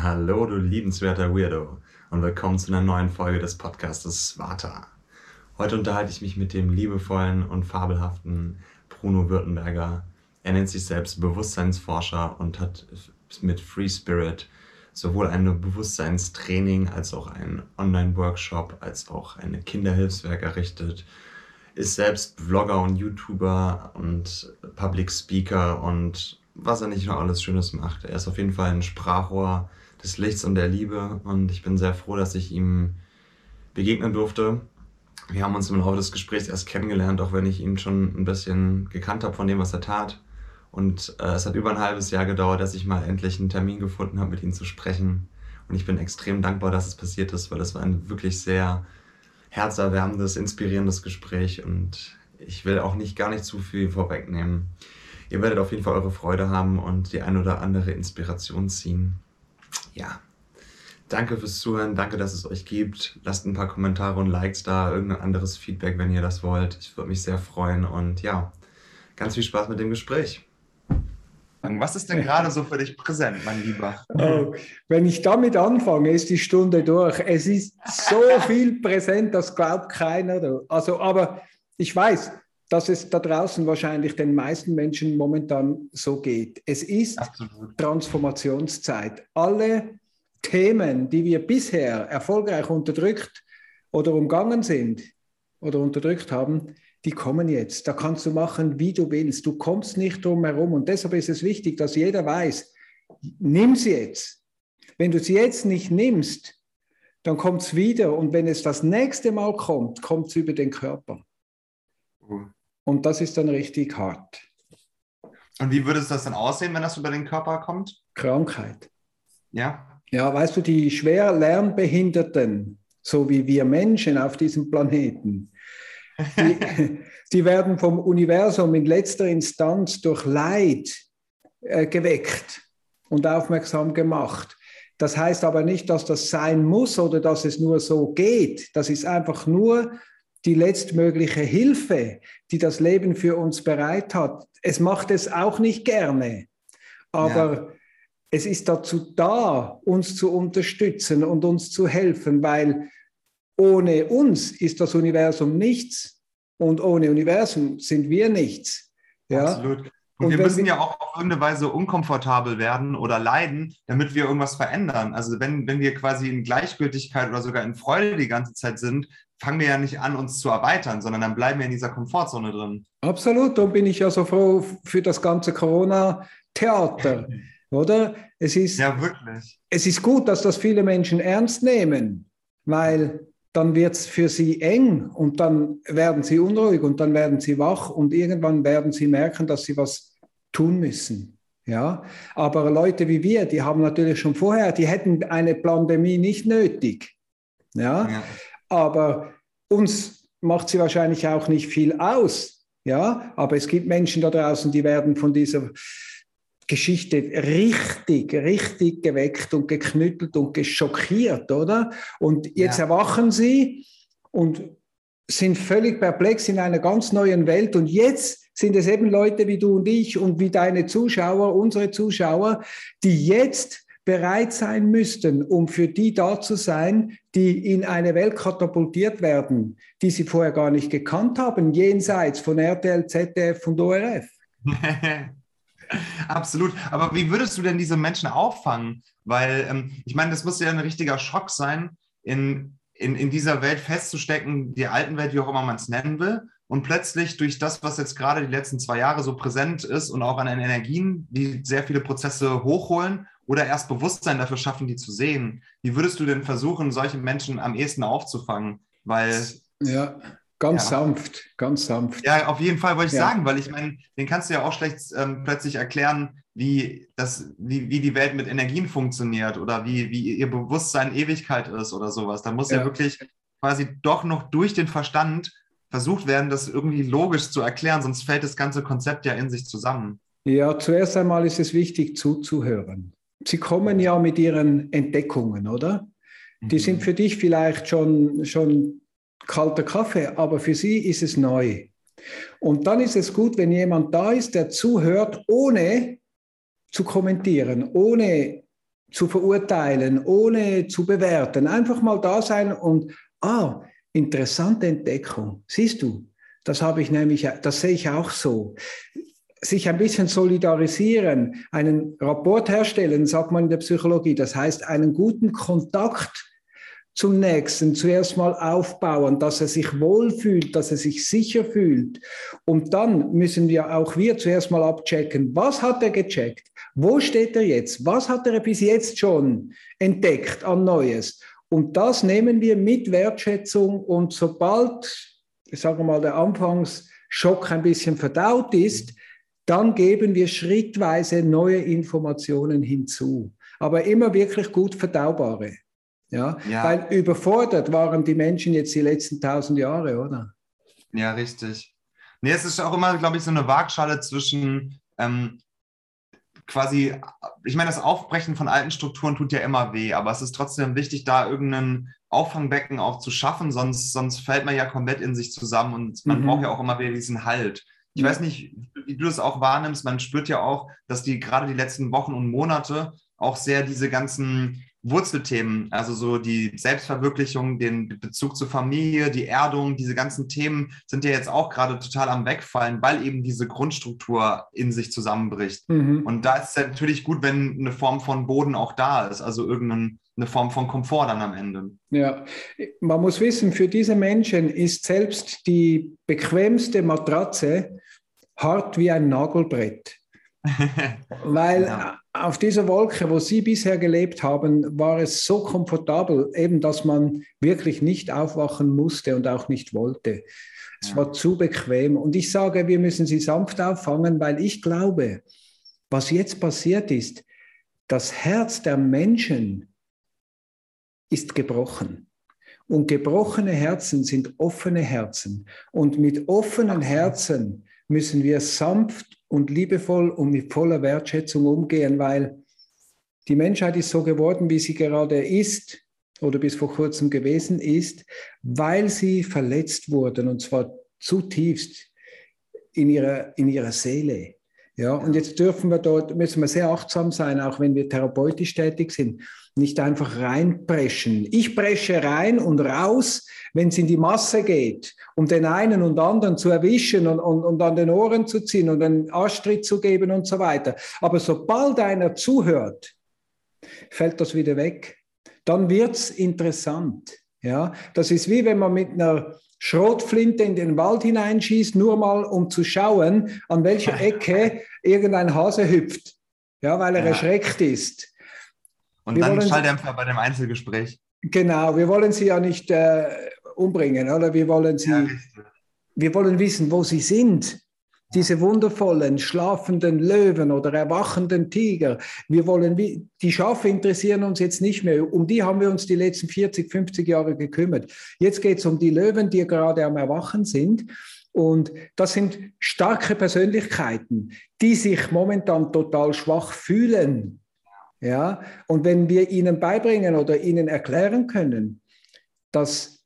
Hallo, du liebenswerter Weirdo und willkommen zu einer neuen Folge des Podcastes Vata. Heute unterhalte ich mich mit dem liebevollen und fabelhaften Bruno Württemberger. Er nennt sich selbst Bewusstseinsforscher und hat mit Free Spirit sowohl ein Bewusstseinstraining als auch einen Online-Workshop als auch eine Kinderhilfswerk errichtet. Ist selbst Vlogger und YouTuber und Public Speaker und was er nicht noch alles Schönes macht. Er ist auf jeden Fall ein Sprachrohr des Lichts und der Liebe und ich bin sehr froh, dass ich ihm begegnen durfte wir haben uns im Laufe des Gesprächs erst kennengelernt, auch wenn ich ihn schon ein bisschen gekannt habe von dem, was er tat. Und äh, es hat über ein halbes Jahr gedauert, dass ich mal endlich einen Termin gefunden habe, mit ihm zu sprechen. Und ich bin extrem dankbar, dass es passiert ist, weil es war ein wirklich sehr herzerwärmendes, inspirierendes Gespräch. Und ich will auch nicht gar nicht zu viel vorwegnehmen. Ihr werdet auf jeden Fall eure Freude haben und die ein oder andere Inspiration ziehen. Ja, Danke fürs Zuhören, danke, dass es euch gibt. Lasst ein paar Kommentare und Likes da, irgendein anderes Feedback, wenn ihr das wollt. Ich würde mich sehr freuen und ja, ganz viel Spaß mit dem Gespräch. Was ist denn gerade so für dich präsent, mein Lieber? Oh, wenn ich damit anfange, ist die Stunde durch. Es ist so viel präsent, das glaubt keiner. Also, aber ich weiß, dass es da draußen wahrscheinlich den meisten Menschen momentan so geht. Es ist Absolut. Transformationszeit. Alle Themen, die wir bisher erfolgreich unterdrückt oder umgangen sind oder unterdrückt haben, die kommen jetzt. Da kannst du machen, wie du willst. Du kommst nicht drum herum. Und deshalb ist es wichtig, dass jeder weiß, nimm sie jetzt. Wenn du sie jetzt nicht nimmst, dann kommt es wieder. Und wenn es das nächste Mal kommt, kommt es über den Körper. Und das ist dann richtig hart. Und wie würde es das dann aussehen, wenn das über den Körper kommt? Krankheit. Ja. Ja, weißt du, die schwer Lernbehinderten, so wie wir Menschen auf diesem Planeten, die, die werden vom Universum in letzter Instanz durch Leid äh, geweckt und aufmerksam gemacht. Das heißt aber nicht, dass das sein muss oder dass es nur so geht. Das ist einfach nur die letztmögliche Hilfe, die das Leben für uns bereit hat. Es macht es auch nicht gerne, aber ja es ist dazu da, uns zu unterstützen und uns zu helfen, weil ohne uns ist das Universum nichts und ohne Universum sind wir nichts. Ja? Absolut. Und, und wir müssen ja auch auf irgendeine Weise unkomfortabel werden oder leiden, damit wir irgendwas verändern. Also wenn, wenn wir quasi in Gleichgültigkeit oder sogar in Freude die ganze Zeit sind, fangen wir ja nicht an, uns zu erweitern, sondern dann bleiben wir in dieser Komfortzone drin. Absolut, darum bin ich ja so froh für das ganze Corona-Theater. Oder? Es ist, ja, wirklich. Es ist gut, dass das viele Menschen ernst nehmen, weil dann wird es für sie eng und dann werden sie unruhig und dann werden sie wach und irgendwann werden sie merken, dass sie was tun müssen. Ja, aber Leute wie wir, die haben natürlich schon vorher, die hätten eine Pandemie nicht nötig. Ja, ja. aber uns macht sie wahrscheinlich auch nicht viel aus. Ja, aber es gibt Menschen da draußen, die werden von dieser Geschichte richtig, richtig geweckt und geknüttelt und geschockiert, oder? Und jetzt ja. erwachen sie und sind völlig perplex in einer ganz neuen Welt. Und jetzt sind es eben Leute wie du und ich und wie deine Zuschauer, unsere Zuschauer, die jetzt bereit sein müssten, um für die da zu sein, die in eine Welt katapultiert werden, die sie vorher gar nicht gekannt haben, jenseits von RTL, ZDF und ORF. Absolut. Aber wie würdest du denn diese Menschen auffangen? Weil ähm, ich meine, das muss ja ein richtiger Schock sein, in, in, in dieser Welt festzustecken, die alten Welt, wie auch immer man es nennen will. Und plötzlich durch das, was jetzt gerade die letzten zwei Jahre so präsent ist und auch an den Energien, die sehr viele Prozesse hochholen oder erst Bewusstsein dafür schaffen, die zu sehen. Wie würdest du denn versuchen, solche Menschen am ehesten aufzufangen? Weil ja. Ganz ja. sanft, ganz sanft. Ja, auf jeden Fall wollte ich ja. sagen, weil ich meine, den kannst du ja auch schlecht ähm, plötzlich erklären, wie, das, wie, wie die Welt mit Energien funktioniert oder wie, wie ihr Bewusstsein Ewigkeit ist oder sowas. Da muss ja. ja wirklich quasi doch noch durch den Verstand versucht werden, das irgendwie logisch zu erklären, sonst fällt das ganze Konzept ja in sich zusammen. Ja, zuerst einmal ist es wichtig zuzuhören. Sie kommen ja mit ihren Entdeckungen, oder? Die mhm. sind für dich vielleicht schon, schon kalter Kaffee, aber für sie ist es neu. Und dann ist es gut, wenn jemand da ist, der zuhört, ohne zu kommentieren, ohne zu verurteilen, ohne zu bewerten. Einfach mal da sein und, ah, interessante Entdeckung. Siehst du, das habe ich nämlich, das sehe ich auch so. Sich ein bisschen solidarisieren, einen Rapport herstellen, sagt man in der Psychologie. Das heißt, einen guten Kontakt zum Nächsten zuerst mal aufbauen, dass er sich wohlfühlt, dass er sich sicher fühlt. Und dann müssen wir auch wir zuerst mal abchecken, was hat er gecheckt? Wo steht er jetzt? Was hat er bis jetzt schon entdeckt an Neues? Und das nehmen wir mit Wertschätzung und sobald, ich sage mal, der Anfangsschock ein bisschen verdaut ist, dann geben wir schrittweise neue Informationen hinzu. Aber immer wirklich gut verdaubare. Ja? ja? Weil überfordert waren die Menschen jetzt die letzten tausend Jahre, oder? Ja, richtig. Nee, es ist auch immer, glaube ich, so eine Waagschale zwischen ähm, quasi, ich meine, das Aufbrechen von alten Strukturen tut ja immer weh, aber es ist trotzdem wichtig, da irgendein Auffangbecken auch zu schaffen, sonst, sonst fällt man ja komplett in sich zusammen und man mhm. braucht ja auch immer wieder diesen Halt. Ich weiß nicht, wie du das auch wahrnimmst, man spürt ja auch, dass die gerade die letzten Wochen und Monate auch sehr diese ganzen Wurzelthemen, also so die Selbstverwirklichung, den Bezug zur Familie, die Erdung, diese ganzen Themen sind ja jetzt auch gerade total am Wegfallen, weil eben diese Grundstruktur in sich zusammenbricht. Mhm. Und da ist es natürlich gut, wenn eine Form von Boden auch da ist, also irgendeine Form von Komfort dann am Ende. Ja, man muss wissen, für diese Menschen ist selbst die bequemste Matratze hart wie ein Nagelbrett. Weil ja. Auf dieser Wolke, wo Sie bisher gelebt haben, war es so komfortabel, eben, dass man wirklich nicht aufwachen musste und auch nicht wollte. Es war zu bequem. Und ich sage, wir müssen sie sanft auffangen, weil ich glaube, was jetzt passiert ist, das Herz der Menschen ist gebrochen. Und gebrochene Herzen sind offene Herzen. Und mit offenen Herzen müssen wir sanft und liebevoll und mit voller Wertschätzung umgehen, weil die Menschheit ist so geworden, wie sie gerade ist oder bis vor kurzem gewesen ist, weil sie verletzt wurden und zwar zutiefst in ihrer, in ihrer Seele. Ja, und jetzt dürfen wir dort, müssen wir sehr achtsam sein, auch wenn wir therapeutisch tätig sind, nicht einfach reinpreschen. Ich presche rein und raus, wenn es in die Masse geht, um den einen und anderen zu erwischen und, und, und an den Ohren zu ziehen und einen Arschtritt zu geben und so weiter. Aber sobald einer zuhört, fällt das wieder weg. Dann wird es interessant. Ja, das ist wie wenn man mit einer Schrotflinte in den Wald hineinschießt, nur mal um zu schauen, an welcher Ecke irgendein Hase hüpft, ja, weil er ja. erschreckt ist. Und wir dann Schalldämpfer bei dem Einzelgespräch. Genau, wir wollen sie ja nicht äh, umbringen, oder? Wir wollen sie, ja, wir wollen wissen, wo sie sind diese wundervollen, schlafenden Löwen oder erwachenden Tiger. Wir wollen, die Schafe interessieren uns jetzt nicht mehr. Um die haben wir uns die letzten 40, 50 Jahre gekümmert. Jetzt geht es um die Löwen, die gerade am Erwachen sind. Und das sind starke Persönlichkeiten, die sich momentan total schwach fühlen. Ja, und wenn wir ihnen beibringen oder ihnen erklären können, dass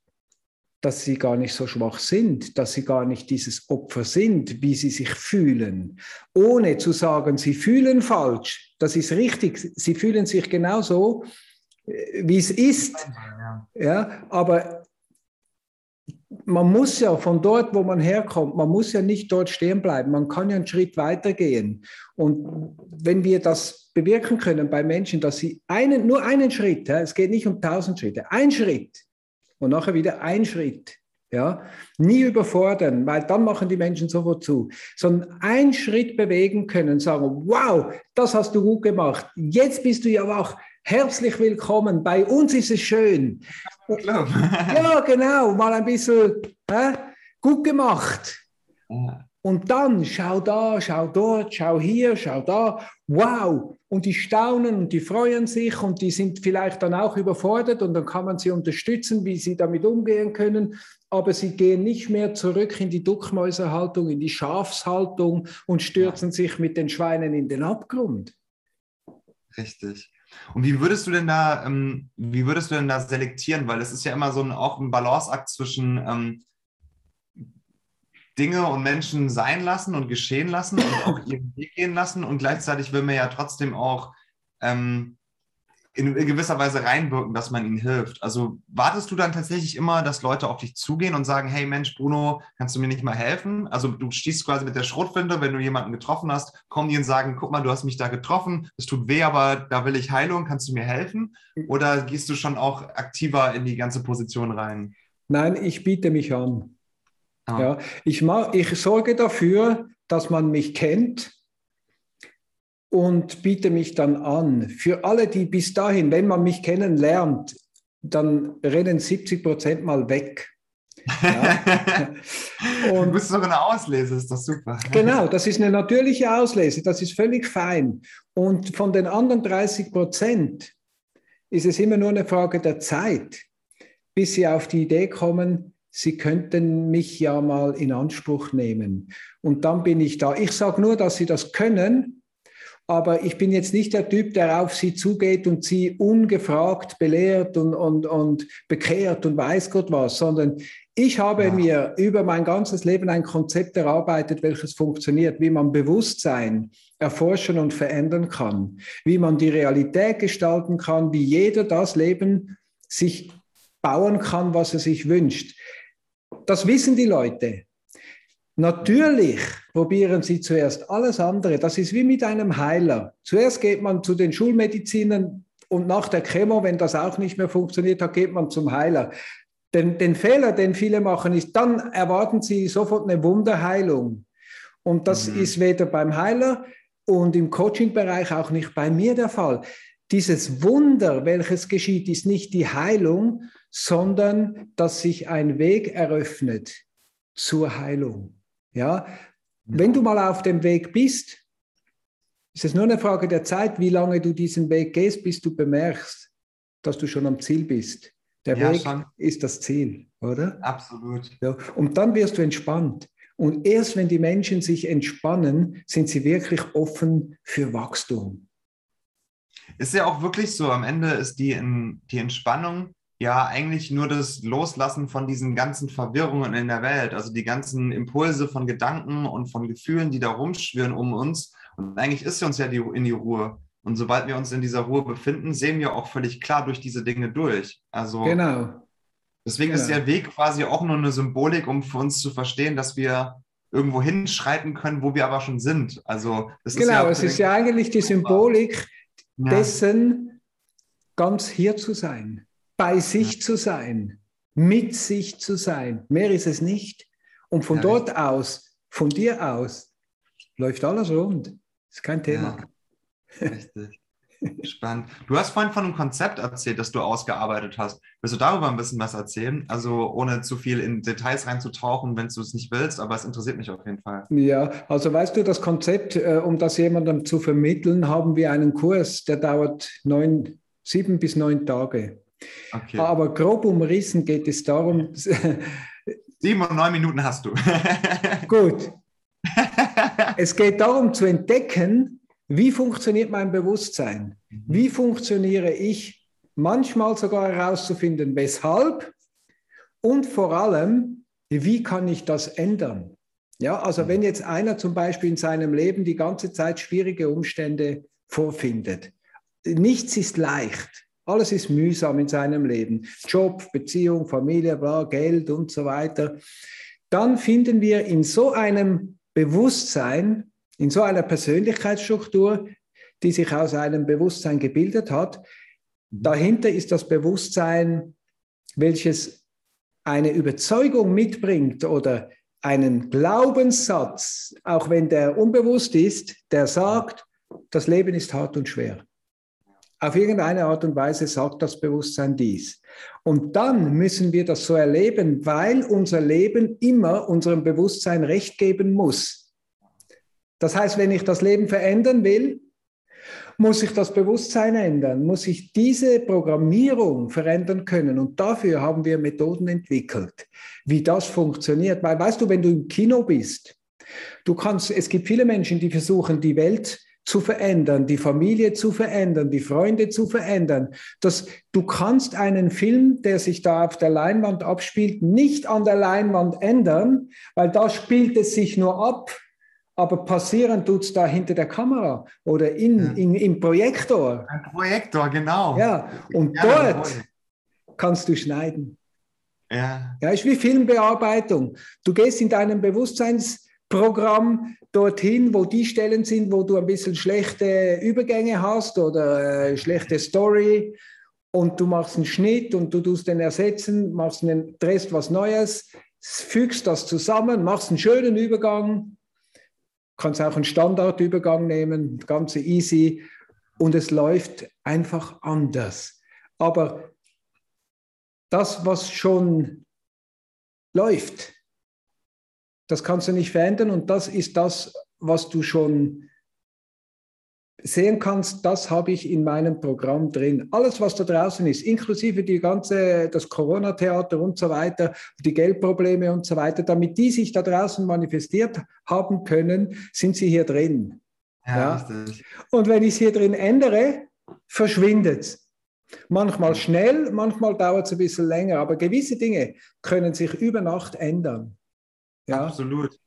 dass sie gar nicht so schwach sind, dass sie gar nicht dieses Opfer sind, wie sie sich fühlen, ohne zu sagen, sie fühlen falsch. Das ist richtig, sie fühlen sich genauso, äh, wie es ist. Ja, aber man muss ja von dort, wo man herkommt, man muss ja nicht dort stehen bleiben. Man kann ja einen Schritt weitergehen. Und wenn wir das bewirken können bei Menschen, dass sie einen, nur einen Schritt, es geht nicht um tausend Schritte, ein Schritt, und nachher wieder ein Schritt. Ja, nie überfordern, weil dann machen die Menschen sofort zu, sondern einen Schritt bewegen können, sagen, wow, das hast du gut gemacht, jetzt bist du ja wach, herzlich willkommen, bei uns ist es schön. ja, genau, mal ein bisschen äh, gut gemacht. Ja. Und dann schau da, schau dort, schau hier, schau da. Wow! Und die staunen und die freuen sich und die sind vielleicht dann auch überfordert und dann kann man sie unterstützen, wie sie damit umgehen können. Aber sie gehen nicht mehr zurück in die Duckmäuserhaltung, in die Schafshaltung und stürzen sich mit den Schweinen in den Abgrund. Richtig. Und wie würdest du denn da, ähm, wie würdest du denn da selektieren? Weil es ist ja immer so ein, auch ein Balanceakt zwischen ähm, Dinge und Menschen sein lassen und geschehen lassen und auch ihren Weg gehen lassen. Und gleichzeitig will man ja trotzdem auch ähm, in, in, gewisser Weise reinwirken, dass man ihnen hilft. Also wartest du dann tatsächlich immer, dass Leute auf dich zugehen und sagen, hey Mensch, Bruno, kannst du mir nicht mal helfen? Also du stehst quasi mit der Schrotflinte, wenn du jemanden getroffen hast, kommen die und sagen, guck mal, du hast mich da getroffen, es tut weh, aber da will ich Heilung, kannst du mir helfen? Oder gehst du schon auch aktiver in die ganze Position rein? Nein, ich biete mich an. Ah. Ja, ich, mach, ich sorge dafür, dass man mich kennt und biete mich dann an. Für alle, die bis dahin, wenn man mich kennenlernt, dann rennen 70 Prozent mal weg. Ja. und, du bist sogar eine Auslese, ist das super. Genau, das ist eine natürliche Auslese, das ist völlig fein. Und von den anderen 30 Prozent ist es immer nur eine Frage der Zeit, bis sie auf die Idee kommen, sie könnten mich ja mal in Anspruch nehmen. Und dann bin ich da. Ich sage nur, dass sie das können, aber ich bin jetzt nicht der Typ, der auf sie zugeht und sie ungefragt belehrt und, und, und bekehrt und weiß Gott was, sondern ich habe ja. mir über mein ganzes Leben ein Konzept erarbeitet, welches funktioniert, wie man Bewusstsein erforschen und verändern kann, wie man die Realität gestalten kann, wie jeder das Leben sich bauen kann, was er sich wünscht. Das wissen die Leute. Natürlich probieren sie zuerst alles andere. Das ist wie mit einem Heiler. Zuerst geht man zu den Schulmedizinern und nach der Chemo, wenn das auch nicht mehr funktioniert hat, geht man zum Heiler. Den, den Fehler, den viele machen, ist, dann erwarten sie sofort eine Wunderheilung. Und das mhm. ist weder beim Heiler und im Coaching-Bereich auch nicht bei mir der Fall. Dieses Wunder, welches geschieht, ist nicht die Heilung, sondern dass sich ein Weg eröffnet zur Heilung. Ja, wenn du mal auf dem Weg bist, ist es nur eine Frage der Zeit, wie lange du diesen Weg gehst, bis du bemerkst, dass du schon am Ziel bist. Der ja, Weg schon. ist das Ziel, oder? Absolut. Ja, und dann wirst du entspannt. Und erst wenn die Menschen sich entspannen, sind sie wirklich offen für Wachstum. Ist ja auch wirklich so, am Ende ist die, die Entspannung ja eigentlich nur das Loslassen von diesen ganzen Verwirrungen in der Welt, also die ganzen Impulse von Gedanken und von Gefühlen, die da rumschwirren um uns. Und eigentlich ist uns ja die, in die Ruhe. Und sobald wir uns in dieser Ruhe befinden, sehen wir auch völlig klar durch diese Dinge durch. Also genau. Deswegen genau. ist der Weg quasi auch nur eine Symbolik, um für uns zu verstehen, dass wir irgendwo hinschreiten können, wo wir aber schon sind. Also das genau, ist ja es ist ja eigentlich die Symbolik ja. dessen, ganz hier zu sein bei sich zu sein, mit sich zu sein. Mehr ist es nicht. Und von ja, dort richtig. aus, von dir aus, läuft alles rund. Ist kein Thema. Ja, richtig. Spannend. Du hast vorhin von einem Konzept erzählt, das du ausgearbeitet hast. Willst du darüber ein bisschen was erzählen? Also ohne zu viel in Details reinzutauchen, wenn du es nicht willst, aber es interessiert mich auf jeden Fall. Ja, also weißt du, das Konzept, äh, um das jemandem zu vermitteln, haben wir einen Kurs, der dauert neun, sieben bis neun Tage. Okay. Aber grob umrissen geht es darum. Sieben und neun Minuten hast du. Gut. Es geht darum zu entdecken, wie funktioniert mein Bewusstsein? Mhm. Wie funktioniere ich? Manchmal sogar herauszufinden, weshalb und vor allem, wie kann ich das ändern? Ja, also wenn jetzt einer zum Beispiel in seinem Leben die ganze Zeit schwierige Umstände vorfindet, nichts ist leicht. Alles ist mühsam in seinem Leben. Job, Beziehung, Familie, bla, Geld und so weiter. Dann finden wir in so einem Bewusstsein, in so einer Persönlichkeitsstruktur, die sich aus einem Bewusstsein gebildet hat, dahinter ist das Bewusstsein, welches eine Überzeugung mitbringt oder einen Glaubenssatz, auch wenn der unbewusst ist, der sagt, das Leben ist hart und schwer. Auf irgendeine Art und Weise sagt das Bewusstsein dies. Und dann müssen wir das so erleben, weil unser Leben immer unserem Bewusstsein recht geben muss. Das heißt, wenn ich das Leben verändern will, muss ich das Bewusstsein ändern, muss ich diese Programmierung verändern können. Und dafür haben wir Methoden entwickelt, wie das funktioniert. Weil weißt du, wenn du im Kino bist, du kannst, es gibt viele Menschen, die versuchen, die Welt zu verändern, die Familie zu verändern, die Freunde zu verändern. Das, du kannst einen Film, der sich da auf der Leinwand abspielt, nicht an der Leinwand ändern, weil da spielt es sich nur ab. aber passieren tut es da hinter der Kamera oder in, ja. in, im Projektor. Ein Projektor, genau. Ja, und ja, dort kannst du schneiden. Ja. Ja, ist wie Filmbearbeitung. Du gehst in deinem Bewusstseinsprogramm dorthin, wo die Stellen sind, wo du ein bisschen schlechte Übergänge hast oder äh, schlechte Story und du machst einen Schnitt und du tust den ersetzen, machst einen, drehst was Neues, fügst das zusammen, machst einen schönen Übergang kannst auch einen Standardübergang nehmen, ganz easy und es läuft einfach anders. Aber das, was schon läuft, das kannst du nicht verändern und das ist das, was du schon sehen kannst, das habe ich in meinem Programm drin. Alles, was da draußen ist, inklusive die ganze, das Corona-Theater und so weiter, die Geldprobleme und so weiter, damit die sich da draußen manifestiert haben können, sind sie hier drin. Ja, ja. Und wenn ich es hier drin ändere, verschwindet es. Manchmal schnell, manchmal dauert es ein bisschen länger, aber gewisse Dinge können sich über Nacht ändern. Ja? Absolut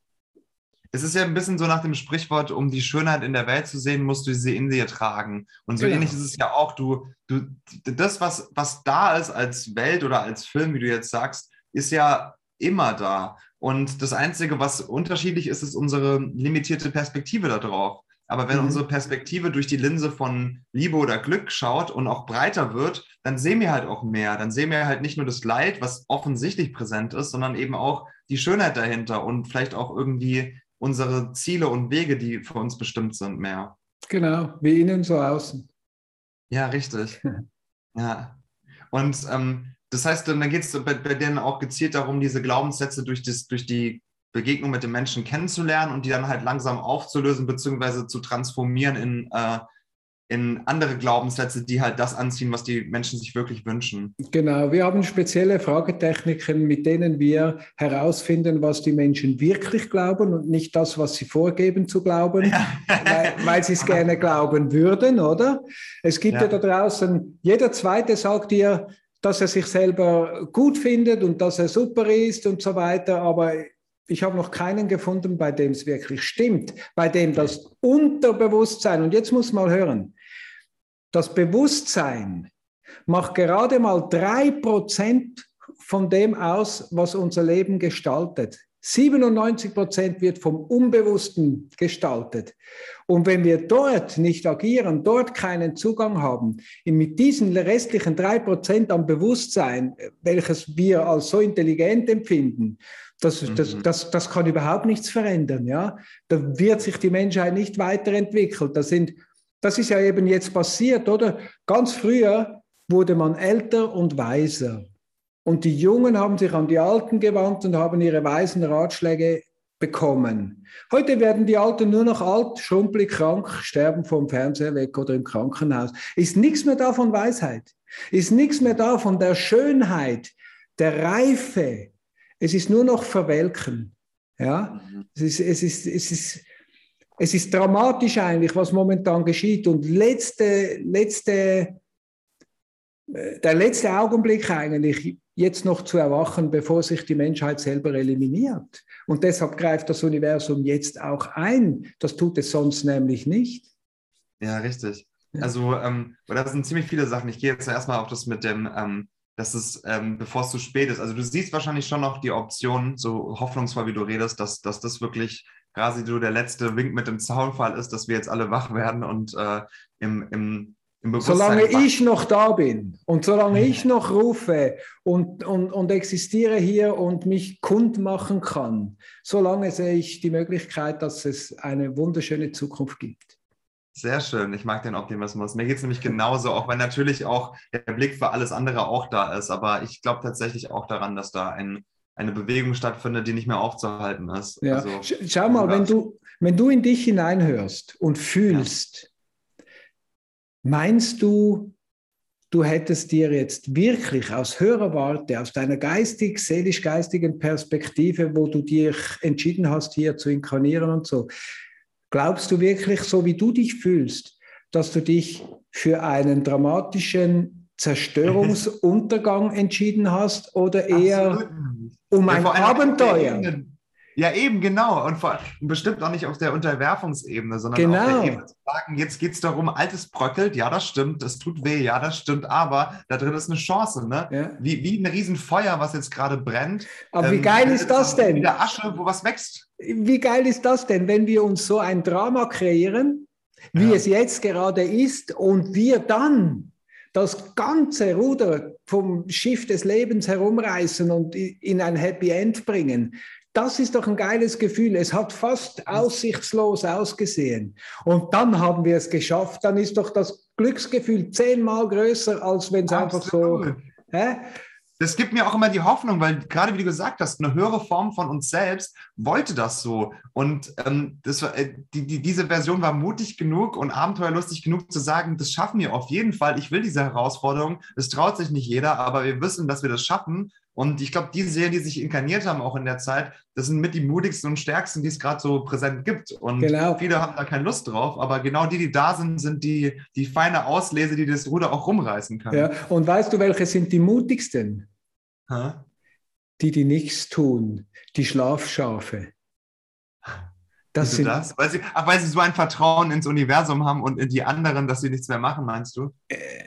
es ist ja ein bisschen so nach dem Sprichwort, um die Schönheit in der Welt zu sehen, musst du sie in dir tragen. Und so genau. ähnlich ist es ja auch, du, du, das, was, was da ist als Welt oder als Film, wie du jetzt sagst, ist ja immer da. Und das Einzige, was unterschiedlich ist, ist unsere limitierte Perspektive darauf. Aber wenn mhm. unsere Perspektive durch die Linse von Liebe oder Glück schaut und auch breiter wird, dann sehen wir halt auch mehr. Dann sehen wir halt nicht nur das Leid, was offensichtlich präsent ist, sondern eben auch die Schönheit dahinter und vielleicht auch irgendwie unsere Ziele und Wege, die für uns bestimmt sind, mehr. Genau, wie innen so außen. Ja, richtig. ja. Und ähm, das heißt, dann geht es bei, bei denen auch gezielt darum, diese Glaubenssätze durch, das, durch die Begegnung mit den Menschen kennenzulernen und die dann halt langsam aufzulösen bzw. zu transformieren in äh, in andere Glaubenssätze, die halt das anziehen, was die Menschen sich wirklich wünschen. Genau, wir haben spezielle Fragetechniken, mit denen wir herausfinden, was die Menschen wirklich glauben und nicht das, was sie vorgeben zu glauben, ja. weil, weil sie es gerne glauben würden, oder? Es gibt ja. ja da draußen, jeder Zweite sagt dir, dass er sich selber gut findet und dass er super ist und so weiter, aber ich habe noch keinen gefunden, bei dem es wirklich stimmt, bei dem das Unterbewusstsein, und jetzt muss man mal hören, das Bewusstsein macht gerade mal drei Prozent von dem aus, was unser Leben gestaltet. 97 Prozent wird vom Unbewussten gestaltet. Und wenn wir dort nicht agieren, dort keinen Zugang haben, mit diesen restlichen drei Prozent am Bewusstsein, welches wir als so intelligent empfinden, das, mhm. das, das, das kann überhaupt nichts verändern. Ja? Da wird sich die Menschheit nicht weiterentwickeln. Das, sind, das ist ja eben jetzt passiert, oder? Ganz früher wurde man älter und weiser. Und die Jungen haben sich an die Alten gewandt und haben ihre weisen Ratschläge bekommen. Heute werden die Alten nur noch alt, schrumpelig, krank, sterben vom Fernseher weg oder im Krankenhaus. Ist nichts mehr da von Weisheit. Ist nichts mehr da von der Schönheit, der Reife, es ist nur noch Verwelken. Ja? Mhm. Es, ist, es, ist, es, ist, es ist dramatisch eigentlich, was momentan geschieht. Und letzte, letzte, äh, der letzte Augenblick eigentlich, jetzt noch zu erwachen, bevor sich die Menschheit selber eliminiert. Und deshalb greift das Universum jetzt auch ein. Das tut es sonst nämlich nicht. Ja, richtig. Also, ähm, das sind ziemlich viele Sachen. Ich gehe jetzt erstmal auf das mit dem ähm, dass es, ähm, bevor es zu spät ist, also du siehst wahrscheinlich schon noch die Option, so hoffnungsvoll wie du redest, dass, dass das wirklich quasi so der letzte Wink mit dem Zaunfall ist, dass wir jetzt alle wach werden und äh, im, im, im Bewusstsein. Solange wach. ich noch da bin und solange ich noch rufe und, und, und existiere hier und mich kund machen kann, solange sehe ich die Möglichkeit, dass es eine wunderschöne Zukunft gibt. Sehr schön, ich mag den Optimismus. Mir geht es nämlich genauso, auch wenn natürlich auch der Blick für alles andere auch da ist. Aber ich glaube tatsächlich auch daran, dass da ein, eine Bewegung stattfindet, die nicht mehr aufzuhalten ist. Ja. Also, Schau mal, wenn du, wenn du in dich hineinhörst und fühlst, ja. meinst du, du hättest dir jetzt wirklich aus höherer Warte, aus deiner geistig, seelisch-geistigen Perspektive, wo du dich entschieden hast, hier zu inkarnieren und so, Glaubst du wirklich, so wie du dich fühlst, dass du dich für einen dramatischen Zerstörungsuntergang entschieden hast oder eher Absolut. Um ein ja, Abenteuer? Ja, eben, genau. Und, vor, bestimmt auch nicht auf der Unterwerfungsebene, sondern genau. auf der genau. Ebene zu sagen, jetzt geht es darum, altes bröckelt, ja, das stimmt, das tut weh, ja, das stimmt, aber da drin ist eine Chance, ne? Ja. Wie, wie ein Riesenfeuer, was jetzt gerade brennt. Aber ähm, wie geil ist das denn? Wieder Asche, wo was wächst. Wie geil ist das denn, wenn wir uns so ein Drama kreieren, wie ja. es jetzt gerade ist, und wir dann das ganze Ruder vom Schiff des Lebens herumreißen und in ein Happy End bringen. Das ist doch ein geiles Gefühl. Es hat fast aussichtslos ausgesehen. Und dann haben wir es geschafft. Dann ist doch das Glücksgefühl zehnmal größer, als wenn es einfach so. Hä? Das gibt mir auch immer die Hoffnung, weil gerade wie du gesagt hast, eine höhere Form von uns selbst wollte das so. Und ähm, das äh, die, die, diese Version war mutig genug und abenteuerlustig genug zu sagen, das schaffen wir auf jeden Fall. Ich will diese Herausforderung. Das traut sich nicht jeder, aber wir wissen, dass wir das schaffen. Und ich glaube, die Serien, die sich inkarniert haben, auch in der Zeit, das sind mit die mutigsten und stärksten, die es gerade so präsent gibt. Und genau. viele haben da keine Lust drauf, aber genau die, die da sind, sind die, die feine Auslese, die das Ruder auch rumreißen kann. Ja, und weißt du, welche sind die mutigsten? Hä? Die, die nichts tun, die Schlafschafe. Das sind, das? Weil sie, ach, weil sie so ein Vertrauen ins Universum haben und in die anderen, dass sie nichts mehr machen, meinst du? Äh,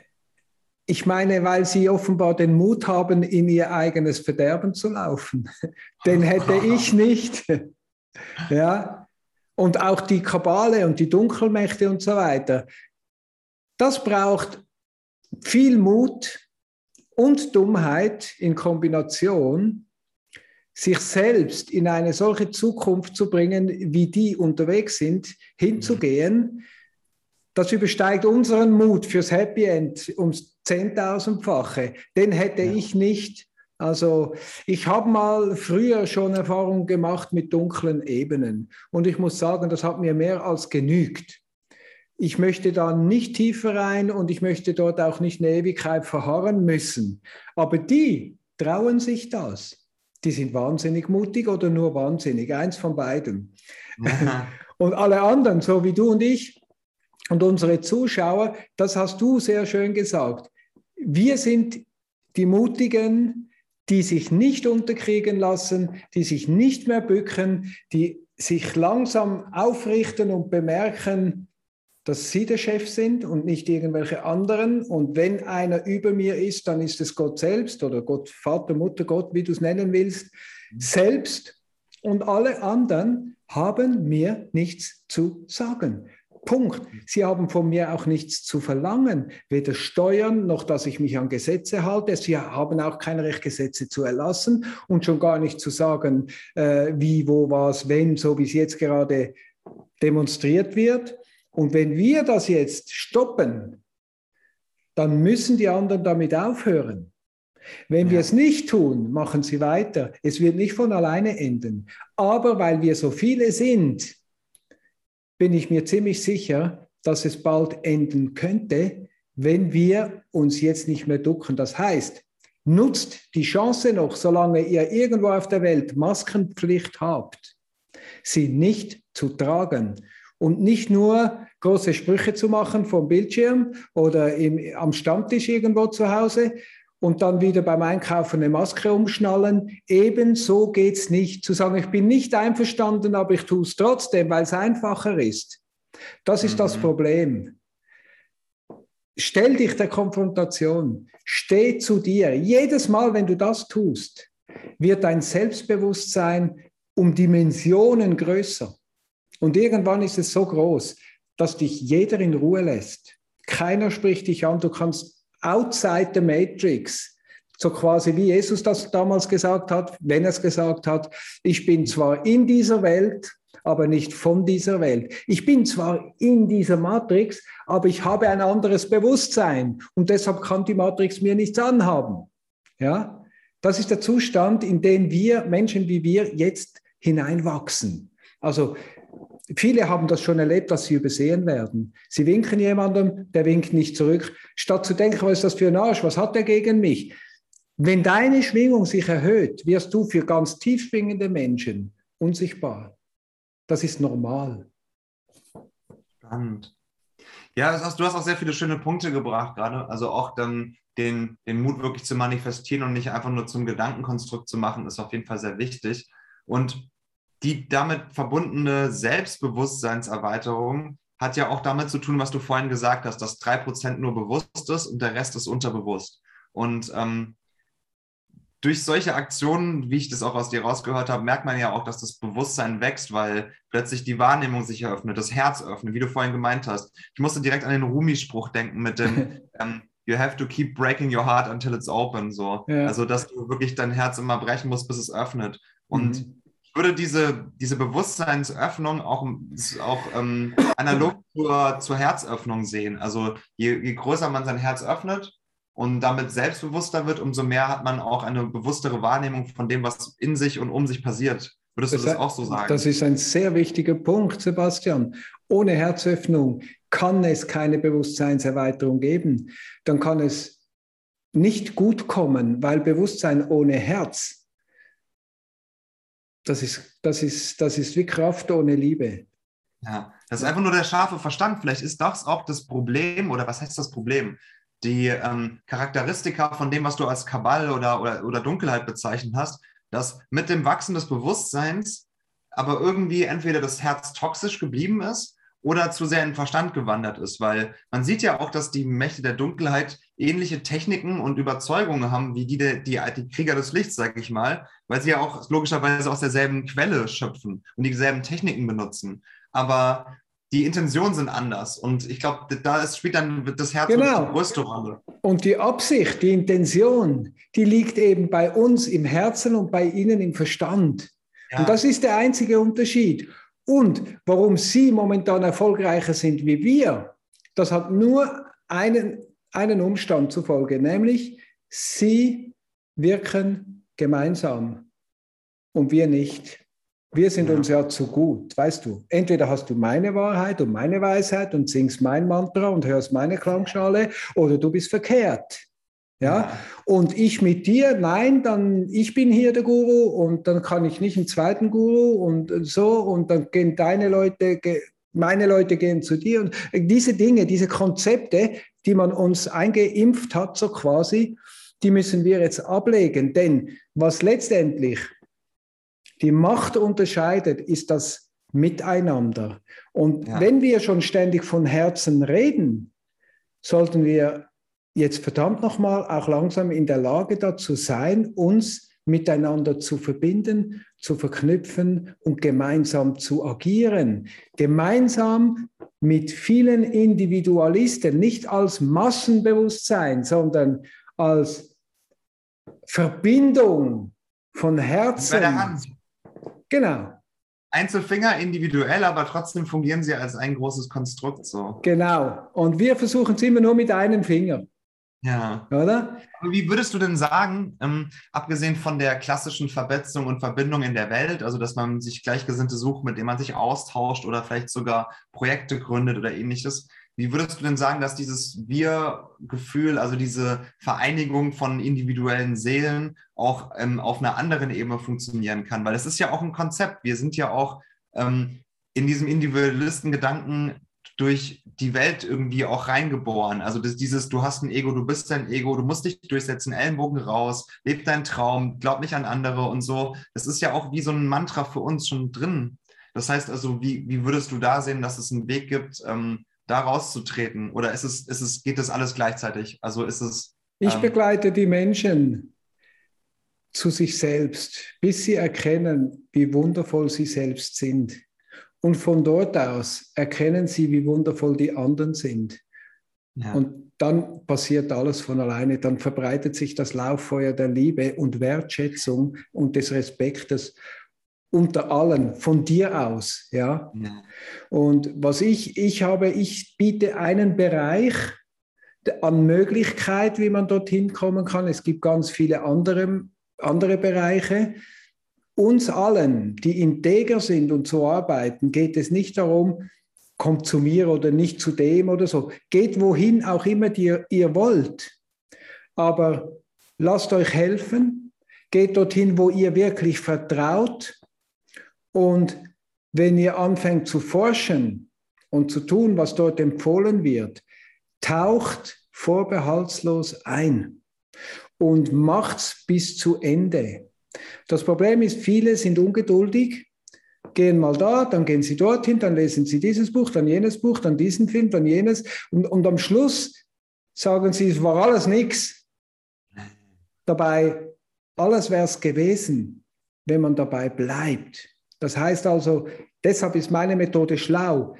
ich meine, weil sie offenbar den Mut haben, in ihr eigenes Verderben zu laufen. den hätte ich nicht. ja. Und auch die Kabale und die Dunkelmächte und so weiter. Das braucht viel Mut und Dummheit in Kombination, sich selbst in eine solche Zukunft zu bringen, wie die unterwegs sind, hinzugehen. Das übersteigt unseren Mut fürs Happy End ums Zehntausendfache. Den hätte ja. ich nicht. Also ich habe mal früher schon Erfahrungen gemacht mit dunklen Ebenen und ich muss sagen, das hat mir mehr als genügt. Ich möchte da nicht tiefer rein und ich möchte dort auch nicht eine Ewigkeit verharren müssen. Aber die trauen sich das. Die sind wahnsinnig mutig oder nur wahnsinnig, eins von beiden. und alle anderen, so wie du und ich und unsere Zuschauer, das hast du sehr schön gesagt wir sind die Mutigen, die sich nicht unterkriegen lassen, die sich nicht mehr bücken, die sich langsam aufrichten und bemerken, dass sie der Chef sind und nicht irgendwelche anderen. Und wenn einer über mir ist, dann ist es Gott selbst oder Gott, Vater, Mutter, Gott, wie du es nennen willst, selbst. Und alle anderen haben mir nichts zu sagen. Punkt. Sie haben von mir auch nichts zu verlangen, weder Steuern noch, dass ich mich an Gesetze halte. Sie haben auch kein Recht, Gesetze zu erlassen und schon gar nicht zu sagen, äh, wie, wo, was, wenn, so wie es jetzt gerade demonstriert wird. Und wenn wir das jetzt stoppen, dann müssen die anderen damit aufhören. Wenn ja. wir es nicht tun, machen sie weiter. Es wird nicht von alleine enden. Aber weil wir so viele sind, bin ich mir ziemlich sicher, dass es bald enden könnte, wenn wir uns jetzt nicht mehr ducken. Das heißt, nutzt die Chance noch, solange ihr irgendwo auf der Welt Maskenpflicht habt, sie nicht zu tragen und nicht nur große Sprüche zu machen vom Bildschirm oder im, am Stammtisch irgendwo zu Hause, und dann wieder beim Einkaufen eine Maske umschnallen. Ebenso geht es nicht. Zu sagen, ich bin nicht einverstanden, aber ich tue es trotzdem, weil es einfacher ist. Das ist mhm. das Problem. Stell dich der Konfrontation. Steh zu dir. Jedes Mal, wenn du das tust, wird dein Selbstbewusstsein um Dimensionen größer. Und irgendwann ist es so groß, dass dich jeder in Ruhe lässt. Keiner spricht dich an. Du kannst outside the matrix. So quasi wie Jesus das damals gesagt hat, wenn er es gesagt hat, ich bin zwar in dieser Welt, aber nicht von dieser Welt. Ich bin zwar in dieser Matrix, aber ich habe ein anderes Bewusstsein und deshalb kann die Matrix mir nichts anhaben. Ja, das ist der Zustand, in den wir Menschen wie wir jetzt hineinwachsen. Also Viele haben das schon erlebt, dass sie übersehen werden. Sie winken jemandem, der winkt nicht zurück. Statt zu denken, was ist das für ein Arsch, was hat er gegen mich? Wenn deine Schwingung sich erhöht, wirst du für ganz tief schwingende Menschen unsichtbar. Das ist normal. Spannend. Ja, du hast auch sehr viele schöne Punkte gebracht gerade. Also auch dann den, den Mut wirklich zu manifestieren und nicht einfach nur zum Gedankenkonstrukt zu machen, ist auf jeden Fall sehr wichtig. Und die damit verbundene Selbstbewusstseinserweiterung hat ja auch damit zu tun, was du vorhin gesagt hast, dass drei Prozent nur bewusst ist und der Rest ist unterbewusst. Und ähm, durch solche Aktionen, wie ich das auch aus dir rausgehört habe, merkt man ja auch, dass das Bewusstsein wächst, weil plötzlich die Wahrnehmung sich eröffnet, das Herz öffnet, wie du vorhin gemeint hast. Ich musste direkt an den Rumi-Spruch denken mit dem ähm, You have to keep breaking your heart until it's open. So. Ja. Also, dass du wirklich dein Herz immer brechen musst, bis es öffnet. Und mhm. Ich würde diese, diese Bewusstseinsöffnung auch, auch ähm, analog zur, zur Herzöffnung sehen. Also, je, je größer man sein Herz öffnet, und damit selbstbewusster wird, umso mehr hat man auch eine bewusstere Wahrnehmung von dem, was in sich und um sich passiert. Würdest das du das auch so sagen? Das ist ein sehr wichtiger Punkt, Sebastian. Ohne Herzöffnung kann es keine Bewusstseinserweiterung geben. Dann kann es nicht gut kommen, weil Bewusstsein ohne Herz, das ist, das ist, das ist wie Kraft ohne Liebe. Ja, das ist einfach nur der scharfe Verstand. Vielleicht ist das auch das Problem, oder was heißt das Problem? die ähm, Charakteristika von dem, was du als Kabal oder, oder, oder Dunkelheit bezeichnet hast, dass mit dem Wachsen des Bewusstseins aber irgendwie entweder das Herz toxisch geblieben ist oder zu sehr in den Verstand gewandert ist, weil man sieht ja auch, dass die Mächte der Dunkelheit ähnliche Techniken und Überzeugungen haben wie die, die, die Krieger des Lichts, sage ich mal, weil sie ja auch logischerweise aus derselben Quelle schöpfen und dieselben Techniken benutzen. Aber die Intentionen sind anders. Und ich glaube, da spielt dann das Herz genau. die größte Rolle. Und die Absicht, die Intention, die liegt eben bei uns im Herzen und bei Ihnen im Verstand. Ja. Und das ist der einzige Unterschied. Und warum Sie momentan erfolgreicher sind wie wir, das hat nur einen, einen Umstand zufolge, nämlich Sie wirken gemeinsam und wir nicht. Wir sind ja. uns ja zu gut, weißt du. Entweder hast du meine Wahrheit und meine Weisheit und singst mein Mantra und hörst meine Klangschale oder du bist verkehrt. Ja? ja? Und ich mit dir, nein, dann ich bin hier der Guru und dann kann ich nicht einen zweiten Guru und so und dann gehen deine Leute, meine Leute gehen zu dir und diese Dinge, diese Konzepte, die man uns eingeimpft hat, so quasi, die müssen wir jetzt ablegen. Denn was letztendlich die Macht unterscheidet, ist das Miteinander. Und ja. wenn wir schon ständig von Herzen reden, sollten wir jetzt verdammt nochmal auch langsam in der Lage dazu sein, uns miteinander zu verbinden, zu verknüpfen und gemeinsam zu agieren. Gemeinsam mit vielen Individualisten, nicht als Massenbewusstsein, sondern als Verbindung von Herzen. Bei der Hand. Genau. Einzelfinger individuell, aber trotzdem fungieren sie als ein großes Konstrukt so. Genau. Und wir versuchen es immer nur mit einem Finger. Ja. Oder? Aber wie würdest du denn sagen, ähm, abgesehen von der klassischen Verbetzung und Verbindung in der Welt, also dass man sich Gleichgesinnte sucht, mit denen man sich austauscht oder vielleicht sogar Projekte gründet oder ähnliches, wie würdest du denn sagen, dass dieses Wir-Gefühl, also diese Vereinigung von individuellen Seelen auch ähm, auf einer anderen Ebene funktionieren kann? Weil es ist ja auch ein Konzept. Wir sind ja auch ähm, in diesem Individualistengedanken durch die Welt irgendwie auch reingeboren. Also das, dieses, du hast ein Ego, du bist dein Ego, du musst dich durchsetzen, Ellenbogen raus, leb deinen Traum, glaub nicht an andere und so. Das ist ja auch wie so ein Mantra für uns schon drin. Das heißt also, wie, wie würdest du da sehen, dass es einen Weg gibt, ähm, da rauszutreten? Oder ist es, ist es, geht das alles gleichzeitig? Also ist es. Ähm ich begleite die Menschen zu sich selbst, bis sie erkennen, wie wundervoll sie selbst sind. Und von dort aus erkennen sie, wie wundervoll die anderen sind. Ja. Und dann passiert alles von alleine. Dann verbreitet sich das Lauffeuer der Liebe und Wertschätzung und des Respektes unter allen von dir aus, ja. ja. Und was ich, ich habe, ich biete einen Bereich an Möglichkeit, wie man dorthin kommen kann. Es gibt ganz viele andere, andere Bereiche. Uns allen, die integer sind und so arbeiten, geht es nicht darum, kommt zu mir oder nicht zu dem oder so. Geht wohin auch immer ihr, ihr wollt. Aber lasst euch helfen. Geht dorthin, wo ihr wirklich vertraut und wenn ihr anfängt zu forschen und zu tun, was dort empfohlen wird, taucht vorbehaltslos ein und macht's bis zu Ende. Das Problem ist, viele sind ungeduldig, gehen mal da, dann gehen sie dorthin, dann lesen sie dieses Buch, dann jenes Buch, dann diesen Film, dann jenes. Und, und am Schluss sagen sie, es war alles nichts. Dabei, alles wäre es gewesen, wenn man dabei bleibt. Das heißt also, deshalb ist meine Methode schlau,